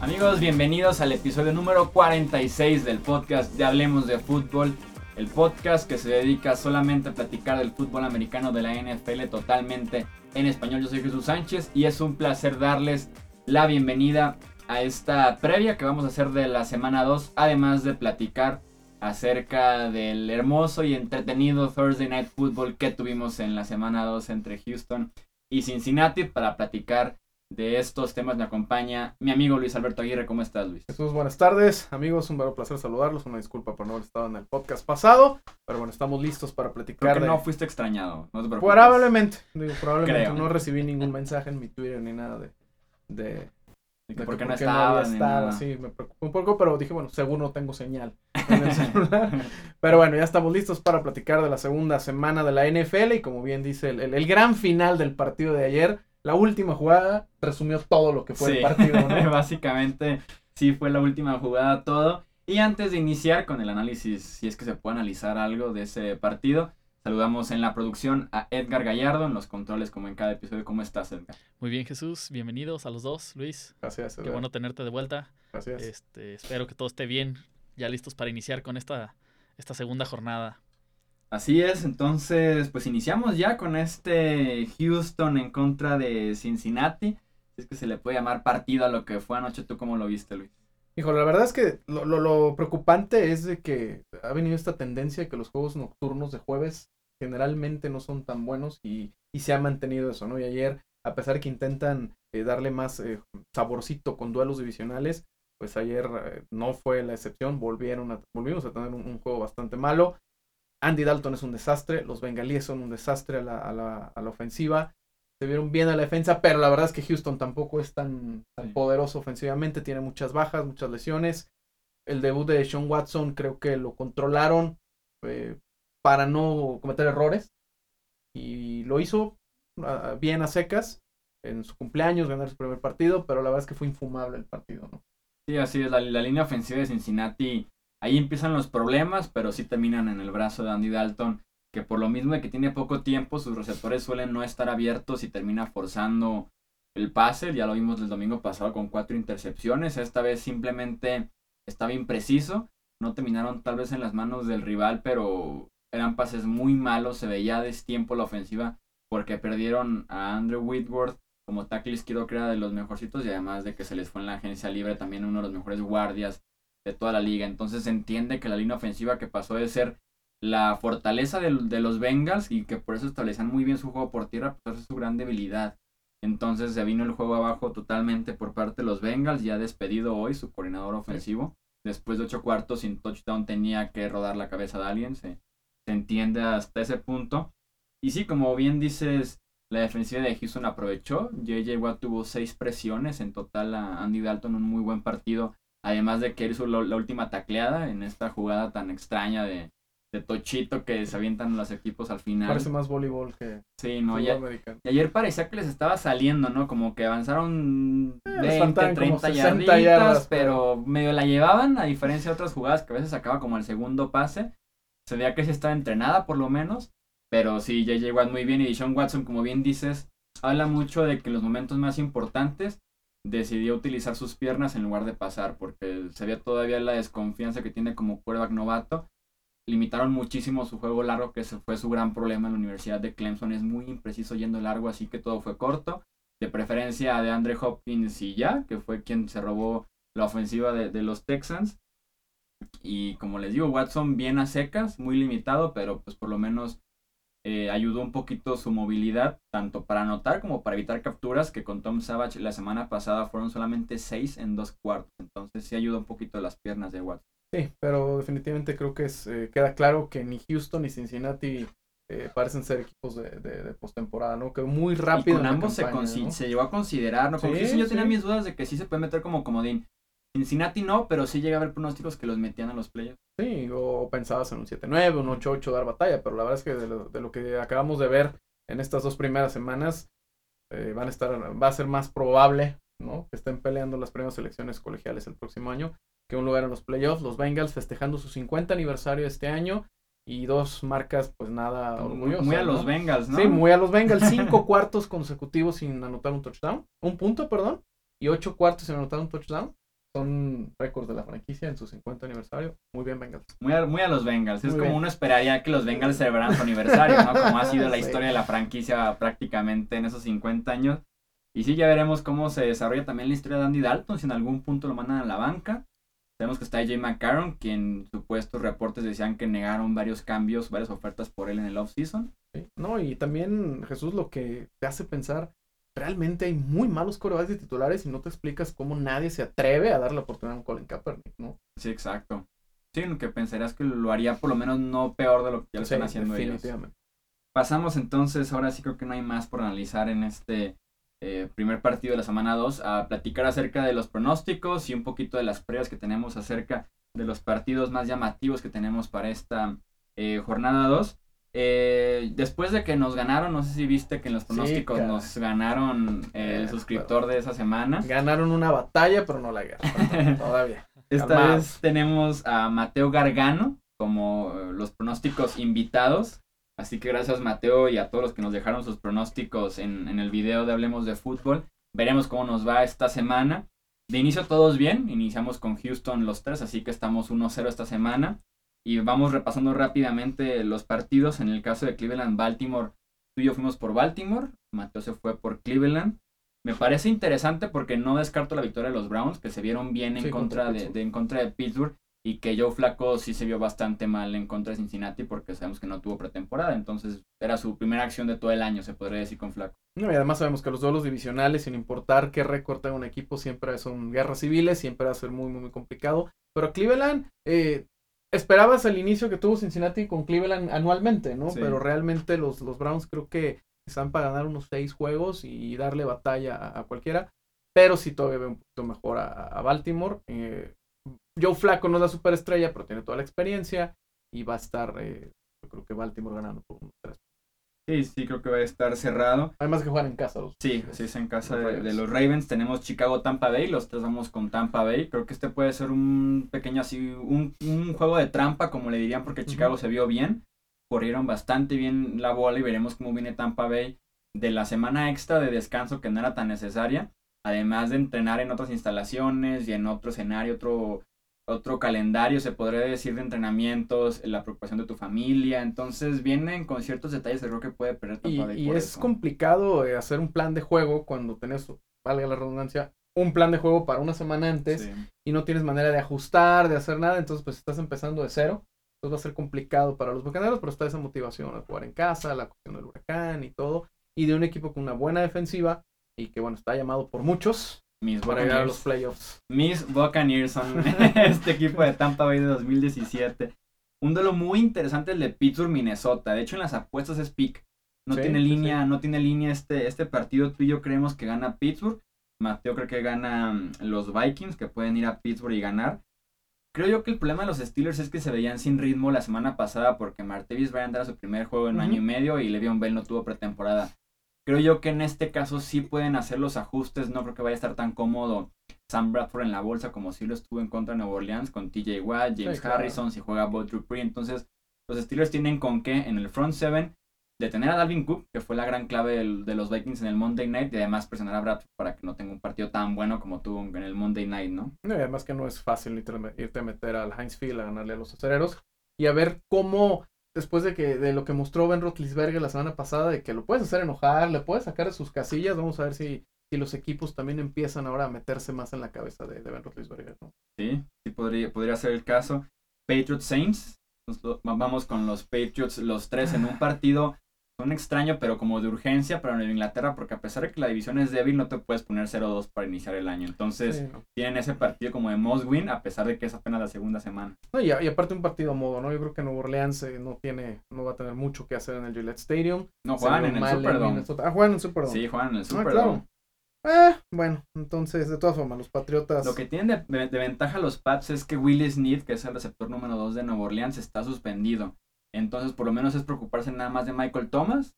Amigos, bienvenidos al episodio número 46 del podcast de Hablemos de Fútbol, el podcast que se dedica solamente a platicar del fútbol americano de la NFL totalmente en español. Yo soy Jesús Sánchez y es un placer darles la bienvenida a esta previa que vamos a hacer de la semana 2, además de platicar acerca del hermoso y entretenido Thursday Night Football que tuvimos en la semana 2 entre Houston y Cincinnati para platicar de estos temas me acompaña mi amigo Luis Alberto Aguirre. ¿Cómo estás, Luis? Jesús, buenas tardes. Amigos, un verdadero placer saludarlos. Una disculpa por no haber estado en el podcast pasado, pero bueno, estamos listos para platicar. Creo que no fuiste extrañado, no te preocupes. Probablemente, digo, probablemente no recibí ningún mensaje en mi Twitter ni nada de... de... de ¿Por qué no estaba? No sí, me preocupó un poco, pero dije, bueno, seguro no tengo señal en el celular. pero bueno, ya estamos listos para platicar de la segunda semana de la NFL y como bien dice el, el, el gran final del partido de ayer la última jugada resumió todo lo que fue el partido, ¿no? Básicamente, sí fue la última jugada todo. Y antes de iniciar con el análisis, si es que se puede analizar algo de ese partido, saludamos en la producción a Edgar Gallardo, en los controles como en cada episodio. ¿Cómo estás, Edgar? Muy bien, Jesús. Bienvenidos a los dos, Luis. Gracias. Edgar. Qué bueno tenerte de vuelta. Gracias. Este, espero que todo esté bien, ya listos para iniciar con esta, esta segunda jornada. Así es, entonces pues iniciamos ya con este Houston en contra de Cincinnati. Si es que se le puede llamar partido a lo que fue anoche, ¿tú cómo lo viste, Luis? Hijo, la verdad es que lo, lo, preocupante es de que ha venido esta tendencia que los juegos nocturnos de jueves generalmente no son tan buenos y, y se ha mantenido eso, ¿no? Y ayer, a pesar que intentan eh, darle más eh, saborcito con duelos divisionales, pues ayer eh, no fue la excepción, volvieron a, volvimos a tener un juego bastante malo. Andy Dalton es un desastre, los bengalíes son un desastre a la, ofensiva. Se vieron bien a la defensa, pero la verdad es que Houston tampoco es tan, poderoso ofensivamente, tiene muchas bajas, muchas lesiones. El debut de Sean Watson creo que lo controlaron eh, para no cometer errores y lo hizo bien a secas en su cumpleaños, ganar su primer partido, pero la verdad es que fue infumable el partido, ¿no? Sí, así es, la línea ofensiva de Cincinnati Ahí empiezan los problemas, pero sí terminan en el brazo de Andy Dalton, que por lo mismo de que tiene poco tiempo, sus receptores suelen no estar abiertos y termina forzando el pase. Ya lo vimos el domingo pasado con cuatro intercepciones. Esta vez simplemente estaba impreciso. No terminaron tal vez en las manos del rival, pero eran pases muy malos. Se veía destiempo la ofensiva porque perdieron a Andrew Whitworth como tackle izquierdo que era de los mejorcitos y además de que se les fue en la agencia libre también uno de los mejores guardias de toda la liga. Entonces se entiende que la línea ofensiva que pasó de ser la fortaleza de, los Bengals y que por eso establecían muy bien su juego por tierra, pues es su gran debilidad. Entonces se vino el juego abajo totalmente por parte de los Bengals, ya despedido hoy su coordinador ofensivo. Después de ocho cuartos sin touchdown tenía que rodar la cabeza de alguien, se, se entiende hasta ese punto. Y sí, como bien dices, la defensiva de Houston aprovechó. JJ Watt tuvo seis presiones en total a Andy Dalton, un muy buen partido Además de que hizo la última tacleada en esta jugada tan extraña de, de Tochito que se avientan los equipos al final. Parece más voleibol que sí, no, y ayer parecía que les estaba saliendo, ¿no? Como que avanzaron 20, eh, 30 yarditas, pero medio la llevaban, a diferencia de otras jugadas que a veces sacaba como el segundo pase. Se veía que sí estaba entrenada por lo menos, pero sí, JJ Watt muy bien y Sean Watson, como bien dices, habla mucho de que en los momentos más importantes decidió utilizar sus piernas en lugar de pasar, porque se veía todavía la desconfianza que tiene como quarterback novato. Limitaron muchísimo su juego largo, que fue su gran problema en la Universidad de Clemson. Es muy impreciso yendo largo, así que todo fue corto. De preferencia de Andre Hopkins y ya, que fue quien se robó la ofensiva de, los Texans. Y como les digo, Watson bien a secas, muy limitado, pero pues por lo menos eh, ayudó un poquito su movilidad, tanto para anotar como para evitar capturas, que con Tom Savage la semana pasada fueron solamente seis en dos cuartos. Entonces sí ayuda un poquito las piernas de Watson. Sí, pero definitivamente creo que es, eh, queda claro que ni Houston ni Cincinnati eh, parecen ser equipos de, de, postemporada, ¿no? Que muy rápido. Y con ambos se, se llegó a considerar, ¿no? Con yo tenía mis dudas de que sí se puede meter como comodín. Cincinnati no, pero sí llega a haber pronósticos que los metían a los playoffs. Sí, o pensabas en un 7-9, un 8-8 dar batalla, pero la verdad es que de lo, que acabamos de ver en estas dos primeras semanas, eh, van a estar, va a ser más probable, ¿no? Que estén peleando las primeras elecciones colegiales el próximo año que un lugar en los playoffs. Los Bengals festejando su 50 aniversario este año y dos marcas, pues nada Muy, orgullosas. muy a ¿no? los Bengals, ¿no? Sí, muy a los Bengals. Cinco cuartos consecutivos sin anotar un touchdown. Un punto, perdón. Y ocho cuartos sin anotar un touchdown. Son récords de la franquicia en su 50 aniversario. Muy bien, Bengals. Muy a, muy a los Bengals. Es Muy como bien. uno esperaría que los Bengals celebraran su aniversario, ¿no? Como ha sido la Sí. historia de la franquicia prácticamente en esos 50 años. Y sí, ya veremos cómo se desarrolla también la historia de Andy Dalton, si en algún punto lo mandan a la banca. Sabemos que está Jay McCarron, quien supuestos reportes decían que negaron varios cambios, varias ofertas por él en el offseason. Sí. No, y también, Jesús, lo que te hace pensar, realmente hay muy malos corebacks de titulares y no te explicas cómo nadie se atreve a darle la oportunidad a un Colin Kaepernick, ¿no? Sí, exacto. Sí, que pensarías que lo haría por lo menos no peor de lo que ya lo Sí, están haciendo ellos. Pasamos entonces, ahora sí creo que no hay más por analizar en este eh, primer partido de la semana 2, a platicar acerca de los pronósticos y un poquito de las pruebas que tenemos acerca de los partidos más llamativos que tenemos para esta eh, jornada 2. Eh, después de que nos ganaron, no sé si viste que en los pronósticos nos ganaron eh, el Eh, suscriptor de esa semana. Ganaron una batalla, pero no la guerra. Todavía. Esta Calmados. vez tenemos a Mateo Gargano como los pronósticos invitados. Así que gracias Mateo y a todos los que nos dejaron sus pronósticos en, en el video de Hablemos de Fútbol. Veremos cómo nos va esta semana. De inicio todos bien, iniciamos con Houston los tres, así que estamos 1-0 esta semana. Y vamos repasando rápidamente los partidos. En el caso de Cleveland-Baltimore, tú y yo fuimos por Baltimore, Mateo se fue por Cleveland. Me parece interesante porque no descarto la victoria de los Browns, que se vieron bien en, Sí, contra contra de, Pittsburgh. de- en contra de Pittsburgh y que Joe Flaco sí se vio bastante mal en contra de Cincinnati porque sabemos que no tuvo pretemporada, entonces era su primera acción de todo el año, se podría decir con Flaco. No, y además sabemos que los duelos divisionales, sin importar qué récord tenga un equipo, siempre son guerras civiles, siempre va a ser muy, muy, muy complicado. Pero Cleveland, eh, esperabas al inicio que tuvo Cincinnati con Cleveland anualmente, ¿no? Sí. Pero realmente los, los Browns creo que están para ganar unos seis juegos y darle batalla a, a cualquiera. Pero sí todavía veo un poquito mejor a, a Baltimore. Eh, Joe Flaco no es la superestrella, pero tiene toda la experiencia y va a estar, eh, yo creo que Baltimore ganando por unos tres. Sí, sí, creo que va a estar cerrado. Además que juegan en casa los Sí, sí, es en casa Los de, los Ravens. Tenemos Chicago-Tampa Bay, los tres vamos con Tampa Bay. Creo que este puede ser un pequeño así, un, un juego de trampa, como le dirían, porque Chicago se vio bien. Corrieron bastante bien la bola y veremos cómo viene Tampa Bay de la semana extra de descanso que no era tan necesaria. Además de entrenar en otras instalaciones y en otro escenario, otro, otro calendario, se podría decir, de entrenamientos, la preocupación de tu familia. Entonces vienen con ciertos detalles, creo que puede perder Y, y es eso. complicado eh, hacer un plan de juego cuando tenés, valga la redundancia, un plan de juego para una semana antes Sí. y no tienes manera de ajustar, de hacer nada, entonces pues estás empezando de cero. Entonces va a ser complicado para los bucaneros, pero está esa motivación de jugar en casa, la cuestión del huracán y todo, y de un equipo con una buena defensiva y que bueno, está llamado por muchos Mis para llegar a los playoffs. Mis Buccaneers son este equipo de Tampa Bay de 2017. Un duelo muy interesante el de Pittsburgh, Minnesota. De hecho, en las apuestas es pick. No Sí, tiene sí, línea, no tiene línea este, este partido. Tú y yo creemos que gana Pittsburgh. Mateo cree que gana mm, los Vikings, que pueden ir a Pittsburgh y ganar. Creo yo que el problema de los Steelers es que se veían sin ritmo la semana pasada porque Martavis Bryant era su primer juego en un año y medio y Le'Veon Bell no tuvo pretemporada. Creo yo que en este caso sí pueden hacer los ajustes. No creo que vaya a estar tan cómodo Sam Bradford en la bolsa como si lo estuvo en contra de Nueva Orleans con TJ Watt, James Sí, claro. Harrison, si juega Bud Dupree. Entonces, los Steelers tienen con qué en el front seven detener a Dalvin Cook, que fue la gran clave del- de los Vikings en el Monday Night, y además presionar a Bradford para que no tenga un partido tan bueno como tuvo en el Monday Night, ¿no? No, y además que no es fácil irte a meter al Heinz Field a ganarle a los acereros y a ver cómo después de que de lo que mostró Ben Roethlisberger la semana pasada de que lo puedes hacer enojar, le puedes sacar de sus casillas, vamos a ver si, si los equipos también empiezan ahora a meterse más en la cabeza de, de Ben Roethlisberger, ¿no? Sí, sí podría, podría ser el caso. Patriots Saints, lo- vamos con los Patriots, los tres en un partido, un extraño, pero como de urgencia para Nueva Inglaterra, porque a pesar de que la división es débil, no te puedes poner 0-2 para iniciar el año. Entonces, tienen ese partido como de must win, a pesar de que es apenas la segunda semana. No, y, a- y aparte un partido a modo, ¿no? Yo creo que Nueva Orleans eh, no tiene, no va a tener mucho que hacer en el Gillette Stadium. No juegan en el Superdome. Ah, juegan en el Superdome. Sí, juegan en el Ah, Superdome. claro. Ah, bueno, entonces, de todas formas, los Patriotas. Lo que tienen de, de- de ventaja los Pats es que Willie Snead, que es el receptor número 2 de Nueva Orleans, está suspendido. Entonces, por lo menos es preocuparse nada más de Michael Thomas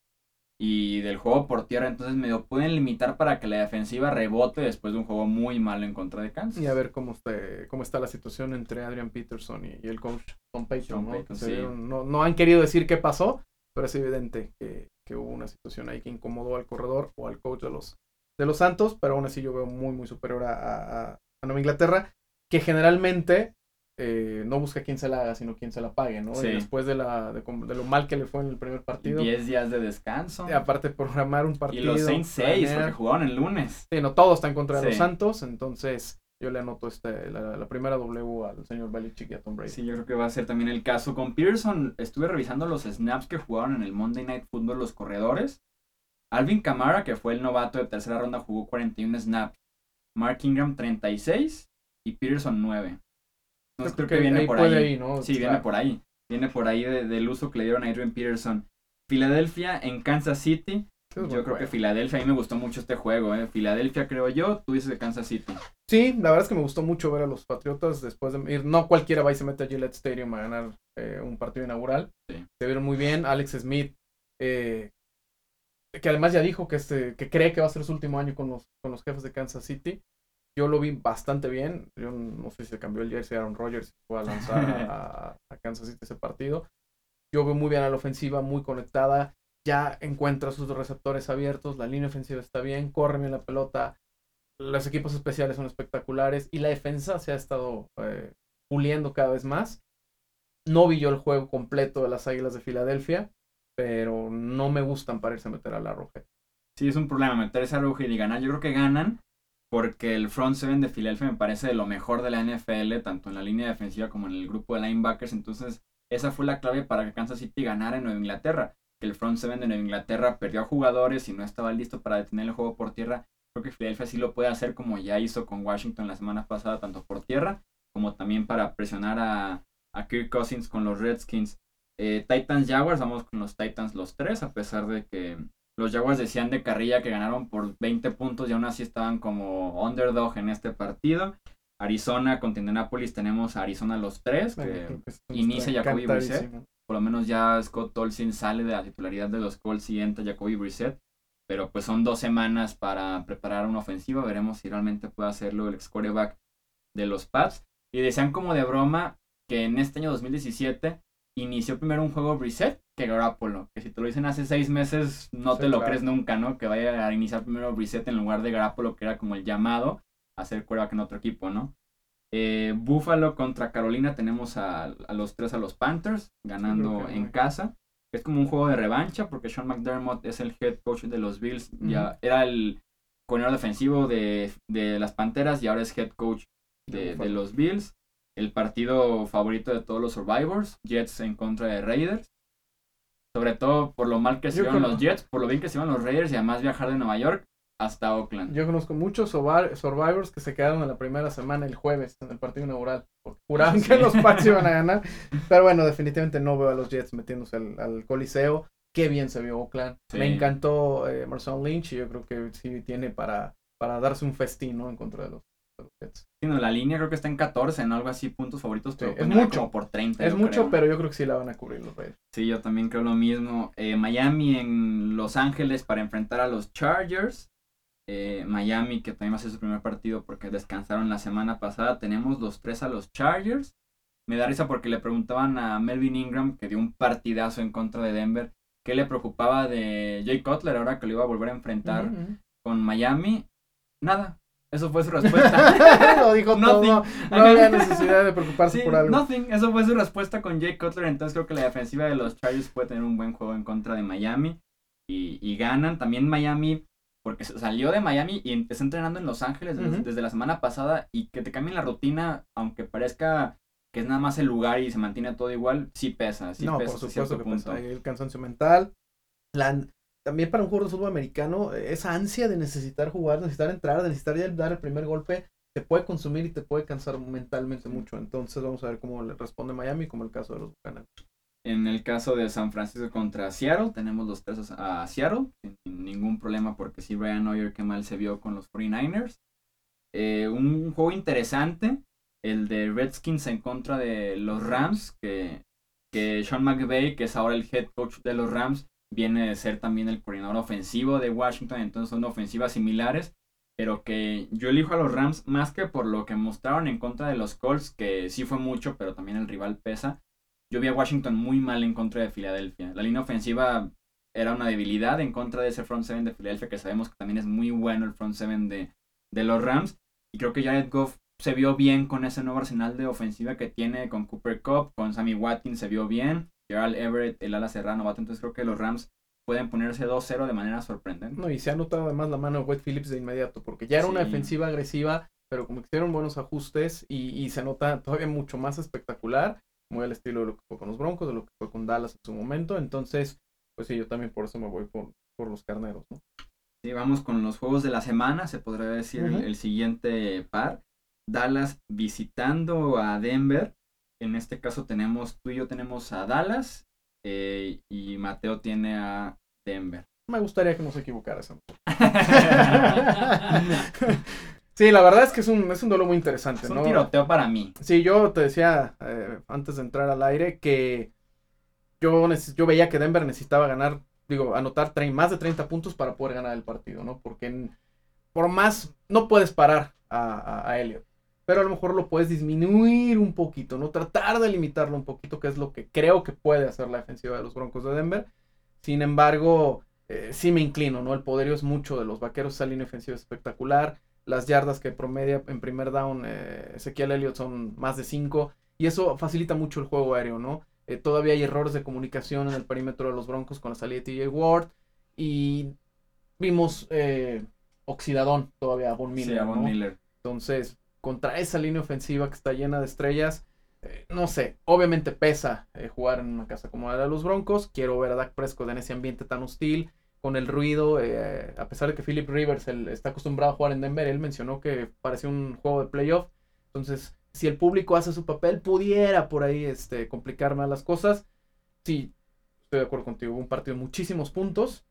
y del juego por tierra, entonces medio pueden limitar para que la defensiva rebote después de un juego muy malo en contra de Kansas. Y a ver cómo, está, cómo está la situación entre Adrian Peterson y, el coach Tom Payton. ¿no? ¿no? han querido decir qué pasó, pero es evidente que, que, hubo una situación ahí que incomodó al corredor o al coach de los, de los Santos, pero aún así yo veo muy, muy superior a, a, a Nueva Inglaterra, que generalmente eh, no busca quién se la haga, sino quién se la pague, ¿no? Y después de, la, de, lo mal que le fue en el primer partido. 10 días de descanso. Y aparte programar un partido. Y los Saints 6, porque jugaron el lunes. Sí, no, todo está en contra de los Santos, entonces yo le anoto este, la, primera W al señor Belichick y a Tom Brady. Sí, yo creo que va a ser también el caso. Con Pearson estuve revisando los snaps que jugaron en el Monday Night Football los corredores. Alvin Kamara, que fue el novato de tercera ronda, jugó 41 snaps. Mark Ingram 36 y Pearson 9 creo, que, viene por ahí. Sí, viene por ahí. Viene por ahí del uso que le dieron a Adrian Peterson. Filadelfia en Kansas City. Yo creo que Filadelfia, a mí me gustó mucho este juego, ¿eh? Filadelfia creo yo, tú dices de Kansas City. Sí, la verdad es que me gustó mucho ver a los Patriotas después de ir, no cualquiera va y se mete a Gillette Stadium a ganar eh, un partido inaugural. Se vieron muy bien, Alex Smith, eh, que además ya dijo que, este, que cree que va a ser su último año con los, con los jefes de Kansas City yo lo vi bastante bien. Yo no sé si se cambió el jersey Aaron Rodgers fue a lanzar a, Kansas City ese partido. Yo veo muy bien a la ofensiva, muy conectada. Ya encuentra sus receptores abiertos. La línea ofensiva está bien. Corre bien la pelota. Los equipos especiales son espectaculares. Y la defensa se ha estado eh, puliendo cada vez más. No vi yo el juego completo de las Águilas de Filadelfia. Pero no me gustan para irse a meter a la roja. Sí, es un problema meterse a la roja y ganar. Yo creo que ganan porque el front seven de Philadelphia me parece de lo mejor de la NFL, tanto en la línea defensiva como en el grupo de linebackers. Entonces, esa fue la clave para que Kansas City ganara en Nueva Inglaterra. Que el front seven de Nueva Inglaterra perdió a jugadores y no estaba listo para detener el juego por tierra. Creo que Philadelphia sí lo puede hacer como ya hizo con Washington la semana pasada, tanto por tierra como también para presionar a, a Kirk Cousins con los Redskins. Eh, Titans Jaguars, vamos con los Titans los tres, a pesar de que los Jaguars decían de carrilla que ganaron por 20 puntos y aún así estaban como underdog en este partido. Arizona contra Indianapolis tenemos a Arizona los tres, que inicia Jacoby Brissett. Por lo menos ya Scott Tolson sale de la titularidad de los Colts y entra Jacoby Brissett. Pero pues son dos semanas para preparar una ofensiva. Veremos si realmente puede hacerlo el ex quarterback de los Pats. Y decían como de broma que en este año 2017 inició primero un juego Reset que Garapolo. Que si te lo dicen hace seis meses, no te lo crees nunca, ¿no? Que vaya a iniciar primero Reset en lugar de Garapolo, que era como el llamado a hacer quarterback en otro equipo, ¿no? Eh, Buffalo contra Carolina tenemos a, los tres a los Panthers ganando en casa. Es como un juego de revancha porque Sean McDermott es el head coach de los Bills. Ya era el coordinador defensivo de, las Panteras y ahora es head coach de los Bills el partido favorito de todos los Survivors, Jets en contra de Raiders. Sobre todo por lo mal que se iban los Jets, por lo bien que se iban los Raiders y además viajar de Nueva York hasta Oakland. Yo conozco muchos Survivors que se quedaron en la primera semana el jueves en el partido inaugural. Juraban que los Pats iban a ganar. Pero bueno, definitivamente no veo a los Jets metiéndose al, Coliseo. Qué bien se vio Oakland. Me encantó eh, Marcel Lynch y yo creo que sí tiene para, para darse un festín ¿no? en contra de los, la línea creo que está en 14, ¿no? Algo así, puntos favoritos, pero es mucho. por 30. Es mucho, pero yo creo que sí la van a cubrir los Raiders. Sí, yo también creo lo mismo. Eh, Miami en Los Ángeles para enfrentar a los Chargers. Eh, Miami, que también va a ser su primer partido porque descansaron la semana pasada. Tenemos los tres a los Chargers. Me da risa porque le preguntaban a Melvin Ingram, que dio un partidazo en contra de Denver, qué le preocupaba de Jay Cutler ahora que lo iba a volver a enfrentar con Miami. Nada, eso fue su respuesta. Lo dijo todo. No había necesidad de preocuparse por algo. Nothing. Eso fue su respuesta con Jake Cutler. Entonces creo que la defensiva de los Chargers puede tener un buen juego en contra de Miami. Y, ganan. También Miami, porque salió de Miami y empezó entrenando en Los Ángeles desde, la semana pasada. Y que te cambien la rutina, aunque parezca que es nada más el lugar y se mantiene todo igual, sí pesa. Sí no, pesa por supuesto que pesa. El cansancio mental. La, también para un jugador de fútbol americano, esa ansia de necesitar jugar, necesitar entrar, de necesitar dar el primer golpe, te puede consumir y te puede cansar mentalmente mucho. Entonces vamos a ver cómo le responde Miami, como el caso de los Buccaneers. En el caso de San Francisco contra Seattle, tenemos los tres a Seattle, sin ningún problema porque sí, Brian Hoyer que mal se vio con los 49ers. Eh, un juego interesante, el de Redskins en contra de los Rams, que, que Sean McVay, que es ahora el head coach de los Rams, viene de ser también el coordinador ofensivo de Washington, entonces son ofensivas similares, pero que yo elijo a los Rams más que por lo que mostraron en contra de los Colts, que sí fue mucho, pero también el rival pesa. Yo vi a Washington muy mal en contra de Filadelfia. La línea ofensiva era una debilidad en contra de ese front seven de Filadelfia, que sabemos que también es muy bueno el front seven de, de los Rams. Y creo que Jared Goff se vio bien con ese nuevo arsenal de ofensiva que tiene con Cooper Cup, con Sammy Watkins se vio bien, Gerald Everett, el ala serrano, entonces creo que los Rams pueden ponerse 2-0 de manera sorprendente. No, y se ha notado además la mano de Wade Phillips de inmediato, porque ya era una defensiva agresiva, pero como que hicieron buenos ajustes y, y, se nota todavía mucho más espectacular, muy al estilo de lo que fue con los Broncos, de lo que fue con Dallas en su momento. Entonces, pues sí, yo también por eso me voy por, por los carneros, ¿no? Sí, vamos con los juegos de la semana, se podría decir el, siguiente par. Dallas visitando a Denver. En este caso tenemos, tú y yo tenemos a Dallas eh, y Mateo tiene a Denver. Me gustaría que no se equivocara sí, la verdad es que es un, es un duelo muy interesante. Es un tiroteo para mí. Sí, yo te decía eh, antes de entrar al aire que yo, yo veía que Denver necesitaba ganar digo, anotar más de 30 puntos para poder ganar el partido, ¿no? Porque por más, no puedes parar a, a, Elliot, pero a lo mejor lo puedes disminuir un poquito, ¿no? Tratar de limitarlo un poquito, que es lo que creo que puede hacer la defensiva de los Broncos de Denver. Sin embargo, eh, sí me inclino, ¿no? El poderío es mucho de los vaqueros, esa línea ofensiva espectacular. Las yardas que promedia en primer down eh, Ezequiel Elliott son más de 5. Y eso facilita mucho el juego aéreo, ¿no? Eh, todavía hay errores de comunicación en el perímetro de los Broncos con la salida de TJ Ward. Y vimos Oxidadón todavía a Von Miller. Miller. Entonces, contra esa línea ofensiva que está llena de estrellas, eh, no sé, obviamente pesa jugar en una casa como la de los Broncos. Quiero ver a Dak Prescott en ese ambiente tan hostil, con el ruido. a pesar de que Philip Rivers está acostumbrado a jugar en Denver, él mencionó que parecía un juego de playoff. Entonces, si el público hace su papel, pudiera por ahí este, complicar más las cosas. Sí, estoy de acuerdo contigo. Un partido de muchísimos puntos,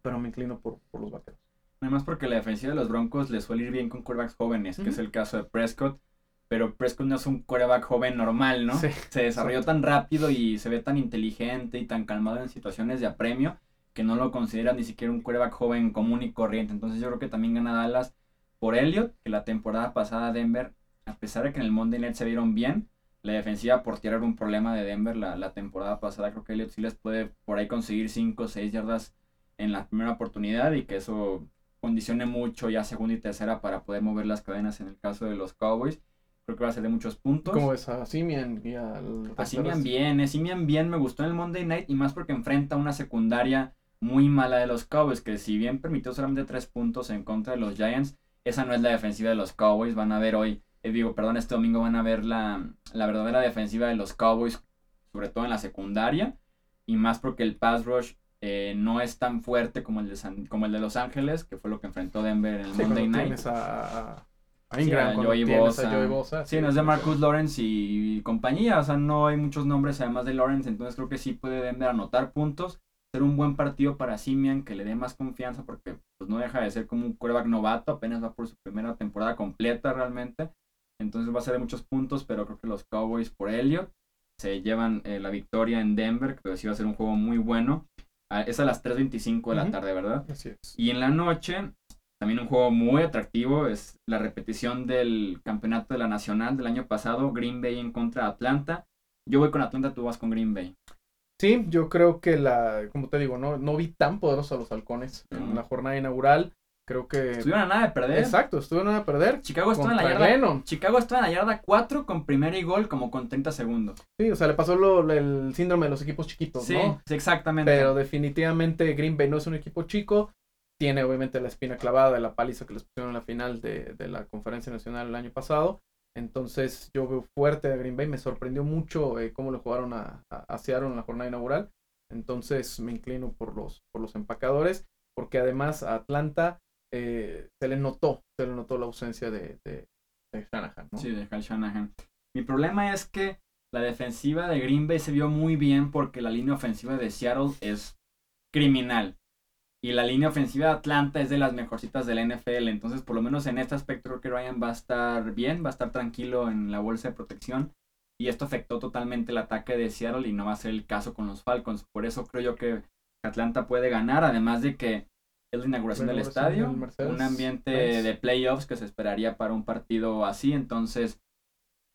pero me inclino por, los vaqueros. Además, porque la defensiva de los Broncos le suele ir bien con quarterbacks jóvenes, que es el caso de Prescott. Pero Prescott no es un quarterback joven normal, ¿no? se desarrolló tan rápido y se ve tan inteligente y tan calmado en situaciones de apremio que no lo considera ni siquiera un quarterback joven común y corriente. Entonces yo creo que también gana Dallas por Elliot, que la temporada pasada Denver a pesar de que en el Monday Night se vieron bien, la defensiva por tirar un problema de Denver la, temporada pasada. Creo que Elliot sí les puede por ahí conseguir 5 o 6 yardas en la primera oportunidad y que eso condicione mucho ya segunda y tercera para poder mover las cadenas en el caso de los Cowboys. Creo que va a ser de muchos puntos. ¿Cómo es a Simian y al... A Simian bien, eh, Simian bien me gustó en el Monday Night y más porque enfrenta una secundaria muy mala de los Cowboys, que si bien permitió solamente 3 puntos en contra de los Giants, esa no es la defensiva de los Cowboys. Van a ver hoy eh, digo, perdón, este domingo van a ver la, verdadera defensiva de los Cowboys, sobre todo en la secundaria, y más porque el pass rush eh, no es tan fuerte como el, de como el de Los Ángeles, que fue lo que enfrentó Denver en el Monday Night. A, a Ingram, Bosa. Sí, no es de Marcus Lawrence y, compañía, o sea, no hay muchos nombres además de Lawrence, entonces creo que sí puede Denver anotar puntos, ser un buen partido para Simian, que le dé más confianza, porque pues no deja de ser como un quarterback novato, apenas va por su primera temporada completa realmente. Entonces va a ser de muchos puntos, pero creo que los Cowboys por Elliot se llevan eh, la victoria en Denver, que sí va a ser un juego muy bueno. Es a las 3.25 de la tarde, ¿verdad? Así es. Y en la noche, también un juego muy atractivo, es la repetición del campeonato de la Nacional del año pasado, Green Bay en contra de Atlanta. Yo voy con Atlanta, tú vas con Green Bay. Sí, yo creo que la, como te digo, no, no vi tan poderosos a los halcones en la jornada inaugural. Creo que. Estuvieron a nada de perder. Exacto, estuvieron a nada de perder. Chicago estuvo en la yarda. Chicago estuvo en la yarda 4 con primera y gol como con 30 segundos. Sí, o sea, le pasó lo, el síndrome de los equipos chiquitos, ¿no? Sí, exactamente. Pero definitivamente Green Bay no es un equipo chico. Tiene obviamente la espina clavada de la paliza que les pusieron en la final de, de la conferencia nacional el año pasado. Entonces yo veo fuerte a Green Bay. Me sorprendió mucho eh, cómo le jugaron a, a, Seattle en la jornada inaugural. Entonces me inclino por los, por los empacadores. Porque además a Atlanta eh, se le notó, se le notó la ausencia de, de, Shanahan. Sí, de Shanahan. Mi problema es que la defensiva de Green Bay se vio muy bien porque la línea ofensiva de Seattle es criminal. Y la línea ofensiva de Atlanta es de las mejorcitas del NFL. Entonces, por lo menos en este aspecto, creo que Ryan va a estar bien, va a estar tranquilo en la bolsa de protección. Y esto afectó totalmente el ataque de Seattle y no va a ser el caso con los Falcons. Por eso creo yo que Atlanta puede ganar, además de que es la inauguración del estadio, un ambiente de playoffs que se esperaría para un partido así, entonces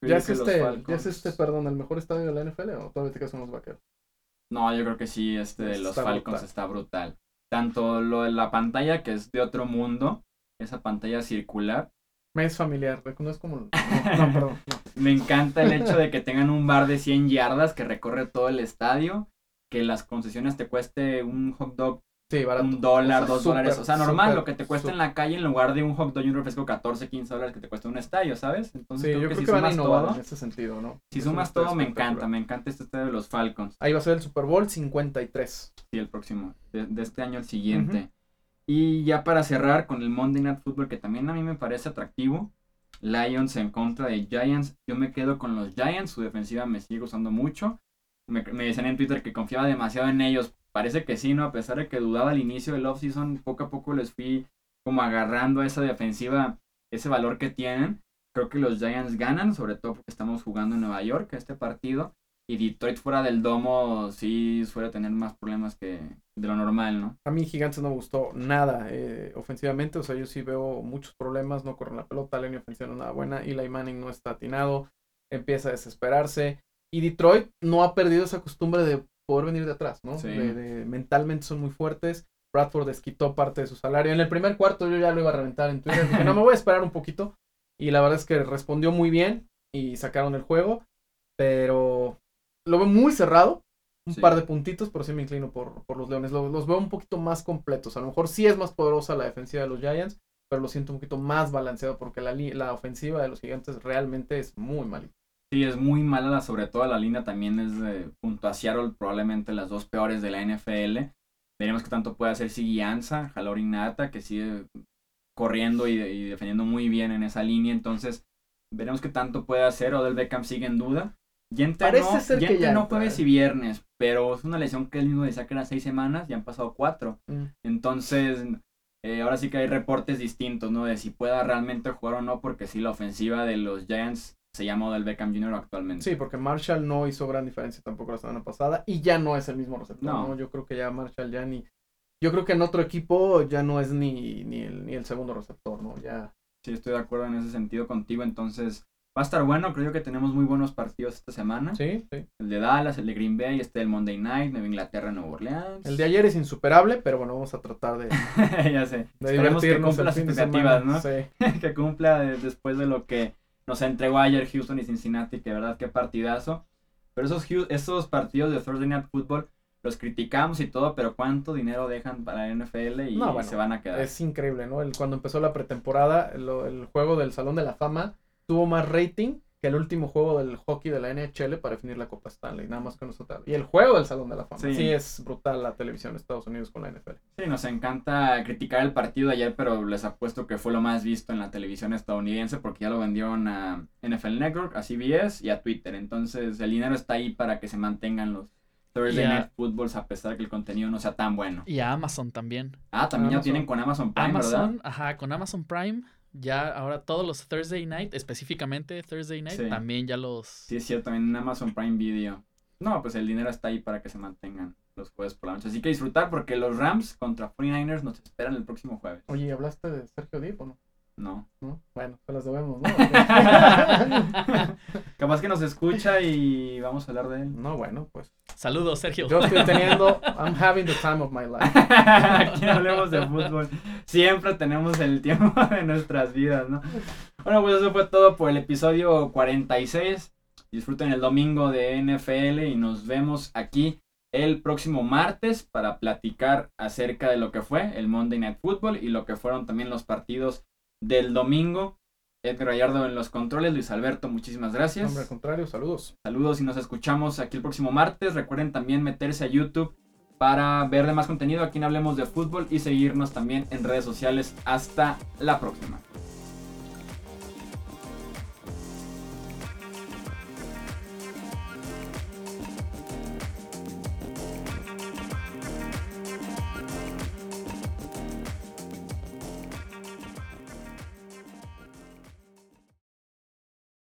¿Ya creo es, este, ¿Ya Falcons- es este, perdón, el mejor estadio de la NFL o todavía te quedas con los vaqueros? No, yo creo que sí, este de los Está Falcons brutal. está brutal. Tanto lo de la pantalla, que es de otro mundo, esa pantalla circular. Me es familiar, no es como... No, no, perdón. no. Me encanta el hecho de que tengan un bar de 100 yardas que recorre todo el estadio, que las concesiones te cueste un hot dog Sí, barato. un dólar, O sea, dos dólares. O sea, normal, lo que te cuesta en la calle en lugar de un hot dog y un refresco 14, 15 dólares que te cuesta un estadio, ¿sabes? Entonces Sí, creo yo que creo si que van a sumas innovar todo, en ese sentido, ¿no? si sumas todo me encanta, me encanta este estadio de los Falcons. Ahí va a ser el Super Bowl 53. Sí, el próximo, de, de este año el siguiente. Y ya para cerrar con el Monday Night Football, que también a mí me parece atractivo. Lions en contra de Giants. Yo me quedo con los Giants, su defensiva me sigue usando mucho. Me, me decían en Twitter que confiaba demasiado en ellos. Parece que sí, ¿no? A pesar de que dudaba al inicio del offseason, poco a poco les fui como agarrando a esa defensiva, ese valor que tienen. Creo que los Giants ganan, sobre todo porque estamos jugando en Nueva York este partido. Y Detroit fuera del domo sí suele tener más problemas que de lo normal, ¿no? A mí Gigantes no gustó nada eh, ofensivamente, o sea, yo sí veo muchos problemas, no corren la pelota, la ofensiva no nada buena, Eli Manning no está atinado, empieza a desesperarse, y Detroit no ha perdido esa costumbre de poder venir de atrás, ¿no? Sí. De- de- mentalmente son muy fuertes, Bradford desquitó parte de su salario, en el primer cuarto yo ya lo iba a reventar en Twitter, dije, no, me voy a esperar un poquito, y la verdad es que respondió muy bien, y sacaron el juego, pero lo veo muy cerrado, un Sí. par de puntitos, pero sí me inclino por, por los Leones. Los, los veo un poquito más completos. A lo mejor sí es más poderosa la defensiva de los Giants, pero lo siento un poquito más balanceado porque la, la ofensiva de los Gigantes realmente es muy malita. Sí, es muy mala, la, sobre todo la línea también es de, junto a Seattle, probablemente las dos peores de la NFL. Veremos qué tanto puede hacer Siguianza, Jalorin Nata, que sigue corriendo y, y defendiendo muy bien en esa línea. Entonces, veremos qué tanto puede hacer. Odell Beckham sigue en duda. Entrenó, Parece ser que ya entrenó entra, jueves ¿eh? y viernes, pero es una lesión que él mismo decía que era seis semanas, ya han pasado cuatro. Entonces, eh, ahora sí que hay reportes distintos, ¿no? De si pueda realmente jugar o no, porque sí, la ofensiva de los Giants se llama Odell Beckham Jr. actualmente. Sí, porque Marshall no hizo gran diferencia tampoco la semana pasada y ya no es el mismo receptor. No. No. Yo creo que ya Marshall ya ni. Yo creo que en otro equipo ya no es ni, ni, el, ni el segundo receptor, ¿no? Ya. Sí, estoy de acuerdo en ese sentido contigo. Entonces, va a estar bueno. Creo que tenemos muy buenos partidos esta semana. Sí, sí. El de Dallas, el de Green Bay, este el Monday Night, Nueva Inglaterra, Nueva Orleans. El de ayer es insuperable, pero bueno, vamos a tratar de, ya sé. de Esperemos que cumpla las expectativas, semana. ¿no? Sí. que cumpla de- después de lo que nos entregó ayer Houston y Cincinnati, que de verdad qué partidazo. Pero esos, esos partidos de Thursday Night Football los criticamos y todo, pero cuánto dinero dejan para la NFL y No, bueno, se van a quedar. Es increíble, ¿no? El, cuando empezó la pretemporada, lo- el juego del Salón de la Fama tuvo más rating que el último juego del hockey de la NHL para definir la Copa Stanley, nada más que nosotros. Y el juego del Salón de la Fama. Sí. Sí, es brutal la televisión de Estados Unidos con la NFL. Sí, nos encanta criticar el partido de ayer, pero les apuesto que fue lo más visto en la televisión estadounidense porque ya lo vendieron a NFL Network, a CBS y a Twitter. Entonces el dinero está ahí para que se mantengan los Thursday Y a- Night Footballs a pesar de que el contenido no sea tan bueno. Y a Amazon también. Ah, también ya tienen con Amazon Prime, Amazon, ¿verdad? ajá, con Amazon Prime, ya ahora todos los Thursday Night, específicamente Thursday Night, Sí. también ya los... Sí, es cierto, también en Amazon Prime Video. No, pues el dinero está ahí para que se mantengan los jueves por la noche. Así que disfrutar porque los Rams contra 49ers nos esperan el próximo jueves. Oye, ¿hablaste de Sergio Dip o no? No. ¿No? Bueno, se las debemos, ¿no? Capaz que nos escucha y vamos a hablar de él. no, bueno, pues. Saludos, Sergio. Yo estoy teniendo. I'm having the time of my life. Aquí hablemos de fútbol. Siempre tenemos el tiempo de nuestras vidas, ¿no? Bueno, pues eso fue todo por el episodio 46. Disfruten el domingo de NFL y nos vemos aquí el próximo martes para platicar acerca de lo que fue el Monday Night Football y lo que fueron también los partidos del domingo. Edgar Gallardo en los controles, Luis Alberto, muchísimas gracias. Hombre, al contrario, saludos. Saludos y nos escuchamos aquí el próximo martes. Recuerden también meterse a YouTube para ver de más contenido aquí en Hablemos de Fútbol y seguirnos también en redes sociales. Hasta la próxima.